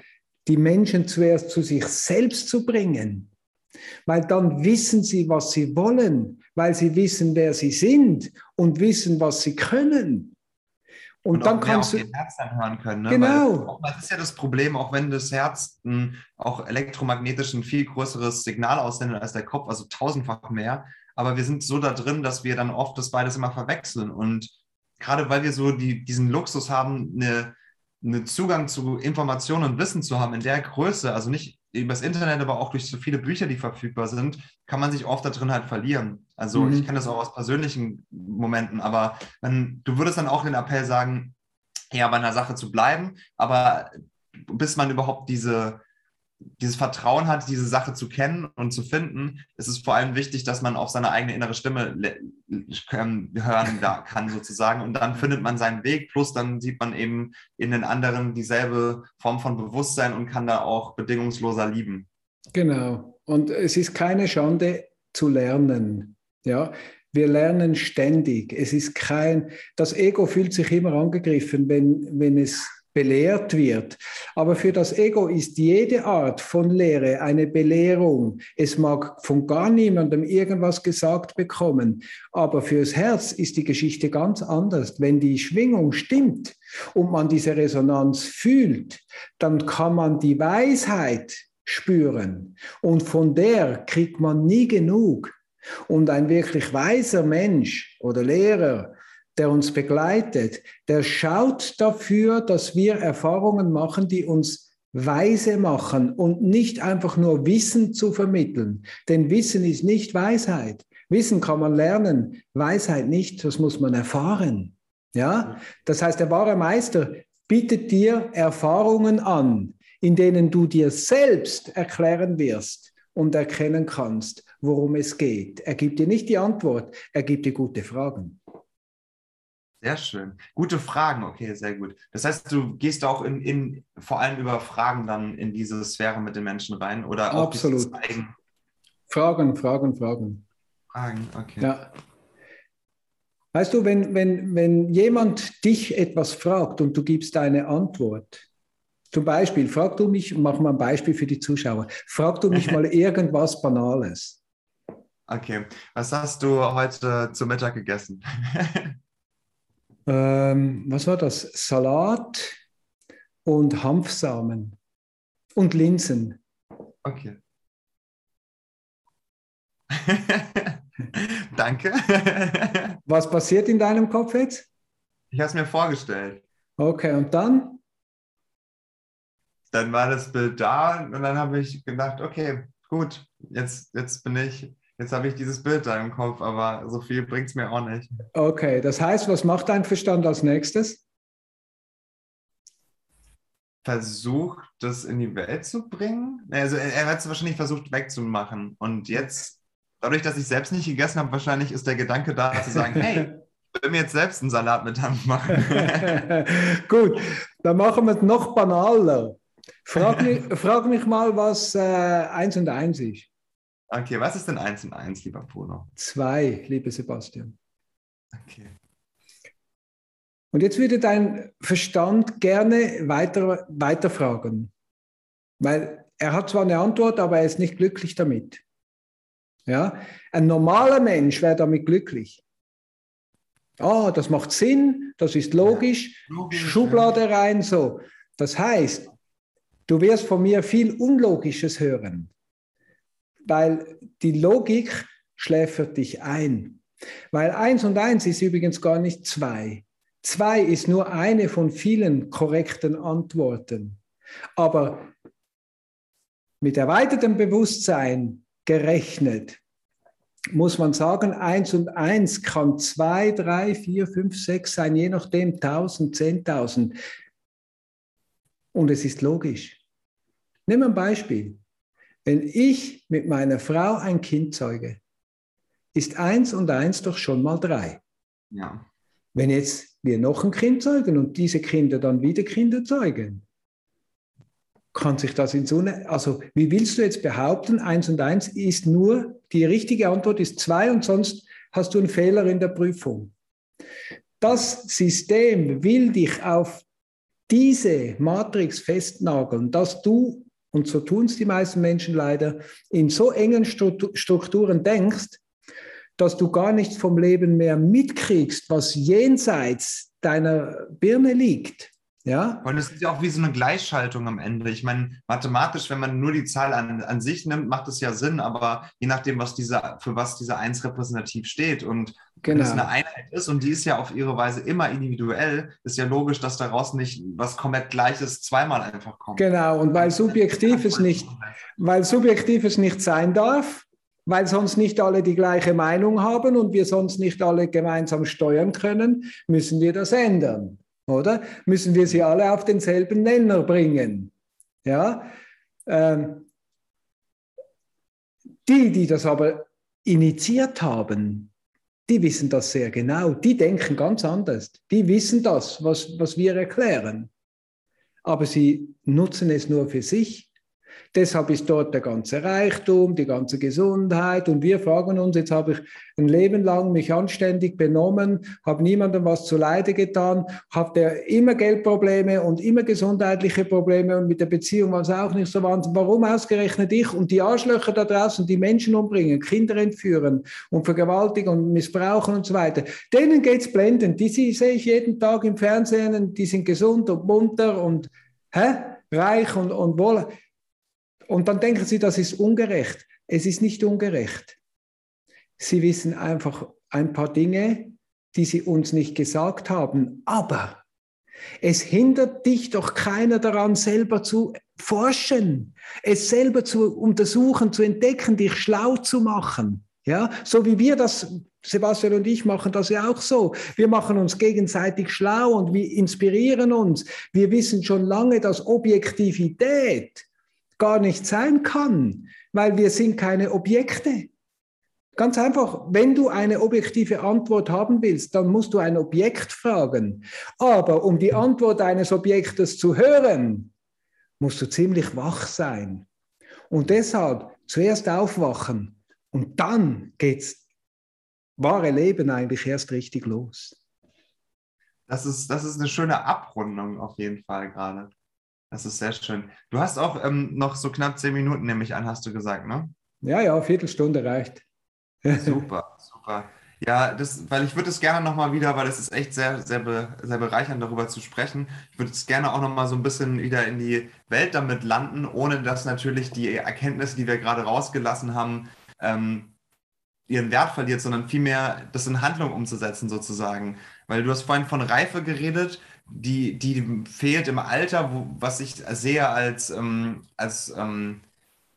die Menschen zuerst zu sich selbst zu bringen, weil dann wissen sie, was sie wollen, weil sie wissen, wer sie sind und wissen, was sie können. Und, und dann kannst du den Herz hören können. Ne? Genau. Weil das ist ja das Problem, auch wenn das Herz ein, auch elektromagnetisch ein viel größeres Signal aussendet als der Kopf, also tausendfach mehr. Aber wir sind so da drin, dass wir dann oft das beides immer verwechseln. Und gerade weil wir so die, diesen Luxus haben, eine, einen Zugang zu Informationen und Wissen zu haben in der Größe, also nicht übers Internet, aber auch durch so viele Bücher, die verfügbar sind, kann man sich oft da drin halt verlieren. Also mhm. ich kenne das auch aus persönlichen Momenten, aber wenn, du würdest dann auch den Appell sagen, ja, bei einer Sache zu bleiben, aber bis man überhaupt diese, dieses Vertrauen hat, diese Sache zu kennen und zu finden, ist es vor allem wichtig, dass man auf seine eigene innere Stimme ähm, hören kann, sozusagen. Und dann findet man seinen Weg, plus dann sieht man eben in den anderen dieselbe Form von Bewusstsein und kann da auch bedingungsloser lieben. Genau. Und es ist keine Schande zu lernen. Ja, wir lernen ständig. Es ist kein, das Ego fühlt sich immer angegriffen, wenn, wenn es belehrt wird. Aber für das Ego ist jede Art von Lehre eine Belehrung. Es mag von gar niemandem irgendwas gesagt bekommen, aber fürs Herz ist die Geschichte ganz anders. Wenn die Schwingung stimmt und man diese Resonanz fühlt, dann kann man die Weisheit spüren und von der kriegt man nie genug. Und ein wirklich weiser Mensch oder Lehrer, der uns begleitet, der schaut dafür, dass wir Erfahrungen machen, die uns weise machen und nicht einfach nur Wissen zu vermitteln. Denn Wissen ist nicht Weisheit. Wissen kann man lernen, Weisheit nicht, das muss man erfahren. Ja? Das heißt, der wahre Meister bietet dir Erfahrungen an, in denen du dir selbst erklären wirst und erkennen kannst, worum es geht. Er gibt dir nicht die Antwort, er gibt dir gute Fragen. Sehr schön. Gute Fragen, okay, sehr gut. Das heißt, du gehst auch in, in vor allem über Fragen dann in diese Sphäre mit den Menschen rein oder auch Absolut. Fragen, Fragen, Fragen. Fragen, okay. Ja. Weißt du, wenn, wenn, wenn jemand dich etwas fragt und du gibst eine Antwort, zum Beispiel, frag du mich, mach mal ein Beispiel für die Zuschauer, frag du mich mal irgendwas Banales. Okay, was hast du heute zu Mittag gegessen? ähm, was war das? Salat und Hanfsamen und Linsen. Okay. Danke. was passiert in deinem Kopf jetzt? Ich habe es mir vorgestellt. Okay, und dann? Dann war das Bild da und dann habe ich gedacht, okay, gut, jetzt, jetzt bin ich Jetzt habe ich dieses Bild da im Kopf, aber so viel bringt es mir auch nicht. Okay, das heißt, was macht dein Verstand als nächstes? Versucht, das in die Welt zu bringen. Also er hat es wahrscheinlich versucht wegzumachen. Und jetzt, dadurch, dass ich selbst nicht gegessen habe, wahrscheinlich ist der Gedanke da zu sagen, hey, ich will mir jetzt selbst einen Salat mit Hanf machen. Gut, dann machen wir es noch banaler. Frag mich, frag mich mal, was äh, eins und eins ist. Okay, was ist denn 1 und 1, lieber Bruno? Zwei, lieber Sebastian. Okay. Und jetzt würde dein Verstand gerne weiter, weiterfragen, weil er hat zwar eine Antwort, aber er ist nicht glücklich damit. Ja? Ein normaler Mensch wäre damit glücklich. Ah, das macht Sinn, das ist logisch, ja, logisch Schublade ja. rein, so. Das heißt, du wirst von mir viel Unlogisches hören weil die Logik schläfert dich ein. Weil eins und eins ist übrigens gar nicht zwei. Zwei ist nur eine von vielen korrekten Antworten. Aber mit erweitertem Bewusstsein gerechnet, muss man sagen, eins und eins kann zwei, drei, vier, fünf, sechs sein, je nachdem, tausend, zehntausend. Und es ist logisch. Wir ein Beispiel. Wenn ich mit meiner Frau ein Kind zeuge, ist eins und eins doch schon mal drei. Ja. Wenn jetzt wir noch ein Kind zeugen und diese Kinder dann wieder Kinder zeugen. Kann sich das in so eine, also wie willst du jetzt behaupten, eins und eins ist nur, die richtige Antwort ist zwei und sonst hast du einen Fehler in der Prüfung. Das System will dich auf diese Matrix festnageln, dass du, und so tun es die meisten Menschen leider, in so engen Strukturen denkst, dass du gar nichts vom Leben mehr mitkriegst, was jenseits deiner Birne liegt. Ja? Und es ist ja auch wie so eine Gleichschaltung am Ende. Ich meine, mathematisch, wenn man nur die Zahl an, an sich nimmt, macht es ja Sinn, aber je nachdem, was diese, für was diese Eins repräsentativ steht und genau. wenn es genau. eine Einheit ist und die ist ja auf ihre Weise immer individuell, ist ja logisch, dass daraus nicht was komplett Gleiches zweimal einfach kommt. Genau, und weil subjektiv es nicht, weil subjektiv es nicht sein darf, weil sonst nicht alle die gleiche Meinung haben und wir sonst nicht alle gemeinsam steuern können, müssen wir das ändern, oder? Müssen wir sie alle auf denselben Nenner bringen. Ja? Ähm, die, die das aber initiiert haben, die wissen das sehr genau. Die denken ganz anders. Die wissen das, was, was wir erklären. Aber sie nutzen es nur für sich Deshalb ist dort der ganze Reichtum, die ganze Gesundheit. Und wir fragen uns, jetzt habe ich ein Leben lang mich anständig benommen, habe niemandem was zu Leide getan, habe immer Geldprobleme und immer gesundheitliche Probleme und mit der Beziehung war es auch nicht so wahnsinnig. Warum ausgerechnet ich und die Arschlöcher da draußen, die Menschen umbringen, Kinder entführen und vergewaltigen und missbrauchen und so weiter. Denen geht es blendend. Die sehe ich jeden Tag im Fernsehen, die sind gesund und munter und hä? reich und, und wohl. Und dann denken Sie, das ist ungerecht. Es ist nicht ungerecht. Sie wissen einfach ein paar Dinge, die Sie uns nicht gesagt haben. Aber es hindert dich doch keiner daran, selber zu forschen, es selber zu untersuchen, zu entdecken, dich schlau zu machen. Ja, so wie wir das, Sebastian und ich machen das ja auch so. Wir machen uns gegenseitig schlau und wir inspirieren uns. Wir wissen schon lange, dass Objektivität gar nicht sein kann, weil wir sind keine Objekte. Ganz einfach, wenn du eine objektive Antwort haben willst, dann musst du ein Objekt fragen. Aber um die Antwort eines Objektes zu hören, musst du ziemlich wach sein. Und deshalb zuerst aufwachen und dann geht's wahre Leben eigentlich erst richtig los. Das ist, das ist eine schöne Abrundung auf jeden Fall gerade. Das ist sehr schön. Du hast auch ähm, noch so knapp zehn Minuten, nehme ich an, hast du gesagt, ne? Ja, ja, Viertelstunde reicht. super, super. Ja, das, weil ich würde es gerne nochmal wieder, weil es ist echt sehr, sehr, be, sehr bereichernd, darüber zu sprechen. Ich würde es gerne auch nochmal so ein bisschen wieder in die Welt damit landen, ohne dass natürlich die Erkenntnisse, die wir gerade rausgelassen haben, ähm, ihren Wert verliert, sondern vielmehr das in Handlung umzusetzen sozusagen. Weil du hast vorhin von Reife geredet die, die fehlt im Alter, wo, was ich sehe als, ähm, als ähm,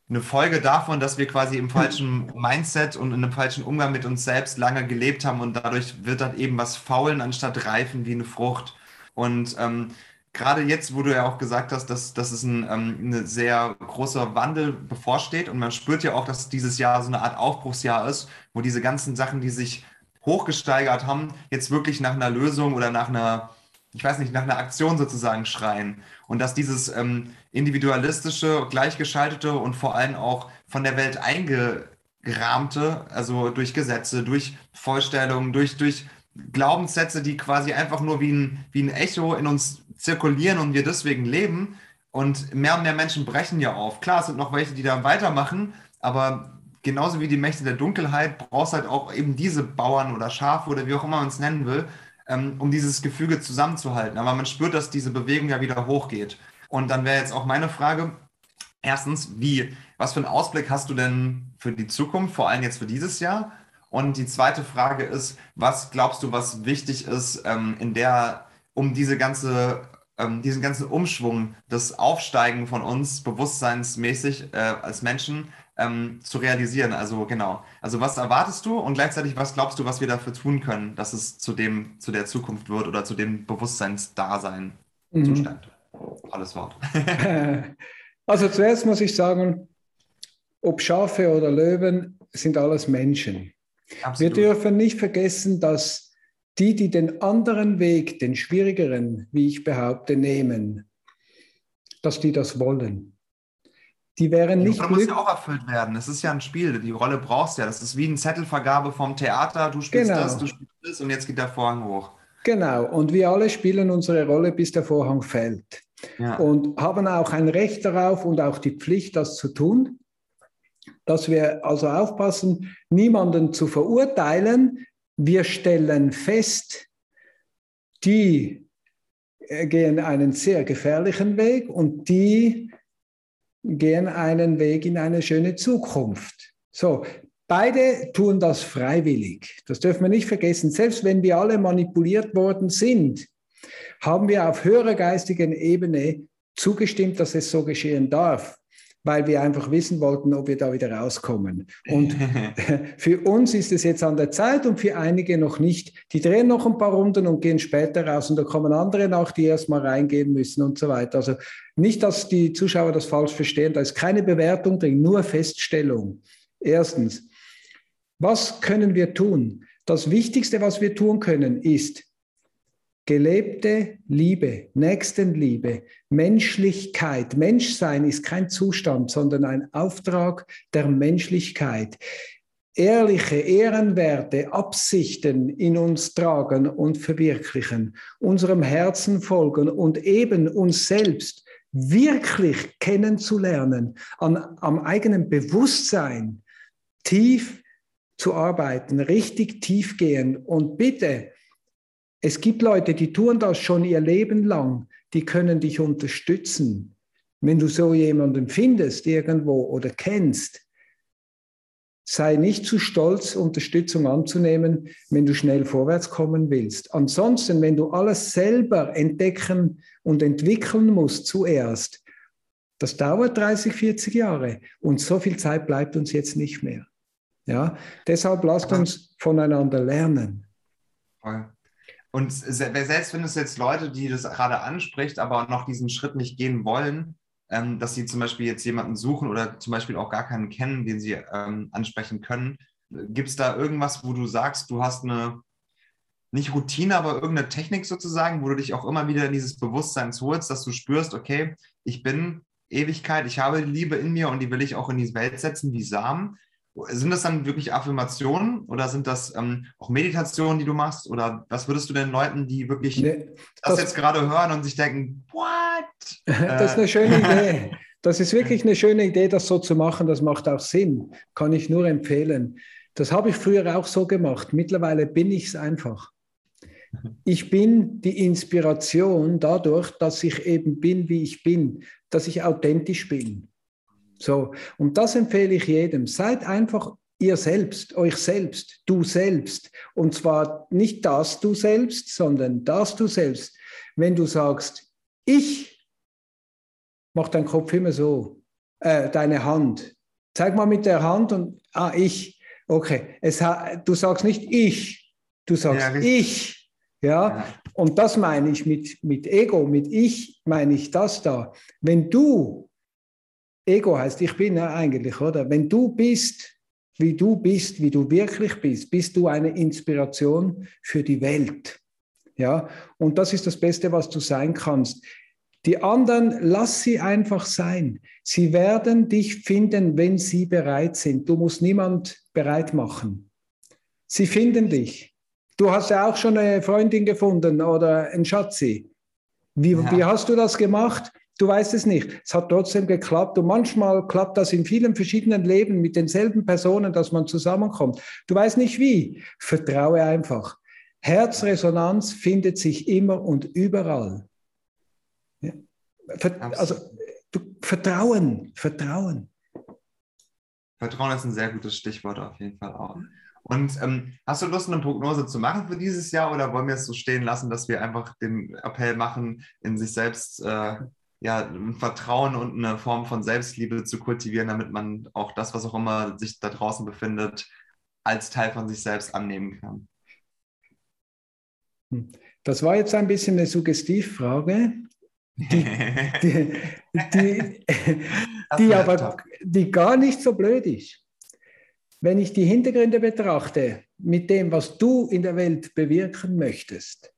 eine Folge davon, dass wir quasi im falschen Mindset und in einem falschen Umgang mit uns selbst lange gelebt haben und dadurch wird dann eben was faulen anstatt reifen wie eine Frucht. Und ähm, gerade jetzt, wo du ja auch gesagt hast, dass, dass es ein ähm, sehr großer Wandel bevorsteht und man spürt ja auch, dass dieses Jahr so eine Art Aufbruchsjahr ist, wo diese ganzen Sachen, die sich hochgesteigert haben, jetzt wirklich nach einer Lösung oder nach einer ich weiß nicht, nach einer Aktion sozusagen schreien. Und dass dieses ähm, individualistische, gleichgeschaltete und vor allem auch von der Welt eingerahmte, also durch Gesetze, durch Vorstellungen, durch, durch Glaubenssätze, die quasi einfach nur wie ein, wie ein Echo in uns zirkulieren und wir deswegen leben. Und mehr und mehr Menschen brechen ja auf. Klar, es sind noch welche, die da weitermachen, aber genauso wie die Mächte der Dunkelheit brauchst halt auch eben diese Bauern oder Schafe oder wie auch immer man es nennen will, um dieses Gefüge zusammenzuhalten. Aber man spürt, dass diese Bewegung ja wieder hochgeht. Und dann wäre jetzt auch meine Frage, erstens, wie, was für einen Ausblick hast du denn für die Zukunft, vor allem jetzt für dieses Jahr? Und die zweite Frage ist, was glaubst du, was wichtig ist, ähm, in der, um diese ganze, ähm, diesen ganzen Umschwung, das Aufsteigen von uns bewusstseinsmäßig äh, als Menschen ähm, zu realisieren. Also genau. Also was erwartest du und gleichzeitig was glaubst du, was wir dafür tun können, dass es zu dem, zu der Zukunft wird oder zu dem Bewusstseinsdasein mhm. Zustand? Alles Wort. also zuerst muss ich sagen, ob Schafe oder Löwen sind alles Menschen. Absolut. Wir dürfen nicht vergessen, dass die, die den anderen Weg, den schwierigeren, wie ich behaupte, nehmen, dass die das wollen. Die wären Die nicht Rolle muss ja auch erfüllt werden. Es ist ja ein Spiel. Die Rolle brauchst du ja. Das ist wie eine Zettelvergabe vom Theater. Du spielst Genau. das, du spielst das und jetzt geht der Vorhang hoch. Genau, und wir alle spielen unsere Rolle, bis der Vorhang fällt. Ja. und haben auch ein Recht darauf und auch die Pflicht, das zu tun, dass wir also aufpassen, niemanden zu verurteilen. Wir stellen fest, die äh, gehen einen sehr gefährlichen Weg und die gehen einen Weg in eine schöne Zukunft. So, beide tun das freiwillig. Das dürfen wir nicht vergessen. Selbst wenn wir alle manipuliert worden sind, haben wir auf höherer geistigen Ebene zugestimmt, dass es so geschehen darf, weil wir einfach wissen wollten, ob wir da wieder rauskommen. Und für uns ist es jetzt an der Zeit und für einige noch nicht. Die drehen noch ein paar Runden und gehen später raus und da kommen andere nach, die erstmal reingehen müssen und so weiter. Also nicht, dass die Zuschauer das falsch verstehen, da ist keine Bewertung drin, nur Feststellung. Erstens, was können wir tun? Das Wichtigste, was wir tun können, ist gelebte Liebe, Nächstenliebe, Menschlichkeit. Menschsein ist kein Zustand, sondern ein Auftrag der Menschlichkeit. Ehrliche, ehrenwerte Absichten in uns tragen und verwirklichen, unserem Herzen folgen und eben uns selbst wirklich kennenzulernen, an, am eigenen Bewusstsein tief zu arbeiten, richtig tief gehen. Und bitte, es gibt Leute, die tun das schon ihr Leben lang, die können dich unterstützen. Wenn du so jemanden findest irgendwo oder kennst, sei nicht zu stolz, Unterstützung anzunehmen, wenn du schnell vorwärts kommen willst. Ansonsten, wenn du alles selber entdecken und entwickeln musst zuerst, das dauert 30, 40 Jahre und so viel Zeit bleibt uns jetzt nicht mehr. Ja, deshalb lasst uns voneinander lernen. Voll. Und se- selbst wenn es jetzt Leute, die das gerade anspricht, aber noch diesen Schritt nicht gehen wollen, ähm, dass sie zum Beispiel jetzt jemanden suchen oder zum Beispiel auch gar keinen kennen, den sie ähm, ansprechen können, gibt es da irgendwas, wo du sagst, du hast eine, nicht Routine, aber irgendeine Technik sozusagen, wo du dich auch immer wieder in dieses Bewusstsein holst, dass du spürst, okay, ich bin Ewigkeit, ich habe die Liebe in mir und die will ich auch in die Welt setzen wie Samen. Sind das dann wirklich Affirmationen oder sind das ähm, auch Meditationen, die du machst? Oder was würdest du den Leuten, die wirklich Ne, das, das- jetzt gerade hören und sich denken, what? Das ist eine schöne Idee. Das ist wirklich eine schöne Idee, das so zu machen. Das macht auch Sinn. Kann ich nur empfehlen. Das habe ich früher auch so gemacht. Mittlerweile bin ich es einfach. Ich bin die Inspiration dadurch, dass ich eben bin, wie ich bin, dass ich authentisch bin. So, und das empfehle ich jedem. Seid einfach ihr selbst, euch selbst, du selbst. Und zwar nicht das du selbst, sondern das du selbst. Wenn du sagst, ich, mach deinen Kopf immer so, äh, deine Hand. Zeig mal mit der Hand und, ah, ich. Okay, es, du sagst nicht ich, du sagst Ja, ich. Ja, Ja. und das meine ich mit, mit Ego, mit ich meine ich das da. Wenn du, Ego heißt ich bin ja eigentlich, oder? Wenn du bist, wie du bist, wie du wirklich bist, bist du eine Inspiration für die Welt. Ja, und das ist das Beste, was du sein kannst. Die anderen, lass sie einfach sein. Sie werden dich finden, wenn sie bereit sind. Du musst niemand bereit machen. Sie finden dich. Du hast ja auch schon eine Freundin gefunden oder einen Schatzi. Wie, Ja. wie hast du das gemacht? Du weißt es nicht. Es hat trotzdem geklappt. Und manchmal klappt das in vielen verschiedenen Leben mit denselben Personen, dass man zusammenkommt. Du weißt nicht wie. Vertraue einfach. Herzresonanz findet sich immer und überall. Ja. Also du, Vertrauen, Vertrauen. Vertrauen ist ein sehr gutes Stichwort auf jeden Fall auch. Und ähm, hast du Lust, eine Prognose zu machen für dieses Jahr oder wollen wir es so stehen lassen, dass wir einfach den Appell machen, in sich selbst äh, ja, ein Vertrauen und eine Form von Selbstliebe zu kultivieren, damit man auch das, was auch immer sich da draußen befindet, als Teil von sich selbst annehmen kann? Das war jetzt ein bisschen eine Suggestivfrage, die, die, die, die aber die gar nicht so blöd ist. wenn ich die Hintergründe betrachte, mit dem, was du in der Welt bewirken möchtest,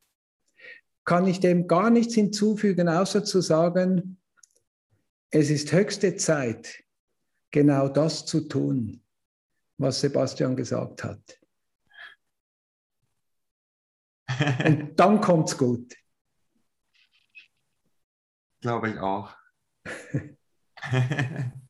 kann ich dem gar nichts hinzufügen, außer zu sagen, es ist höchste Zeit, genau das zu tun, was Sebastian gesagt hat. Und dann kommt es gut. Glaube ich auch.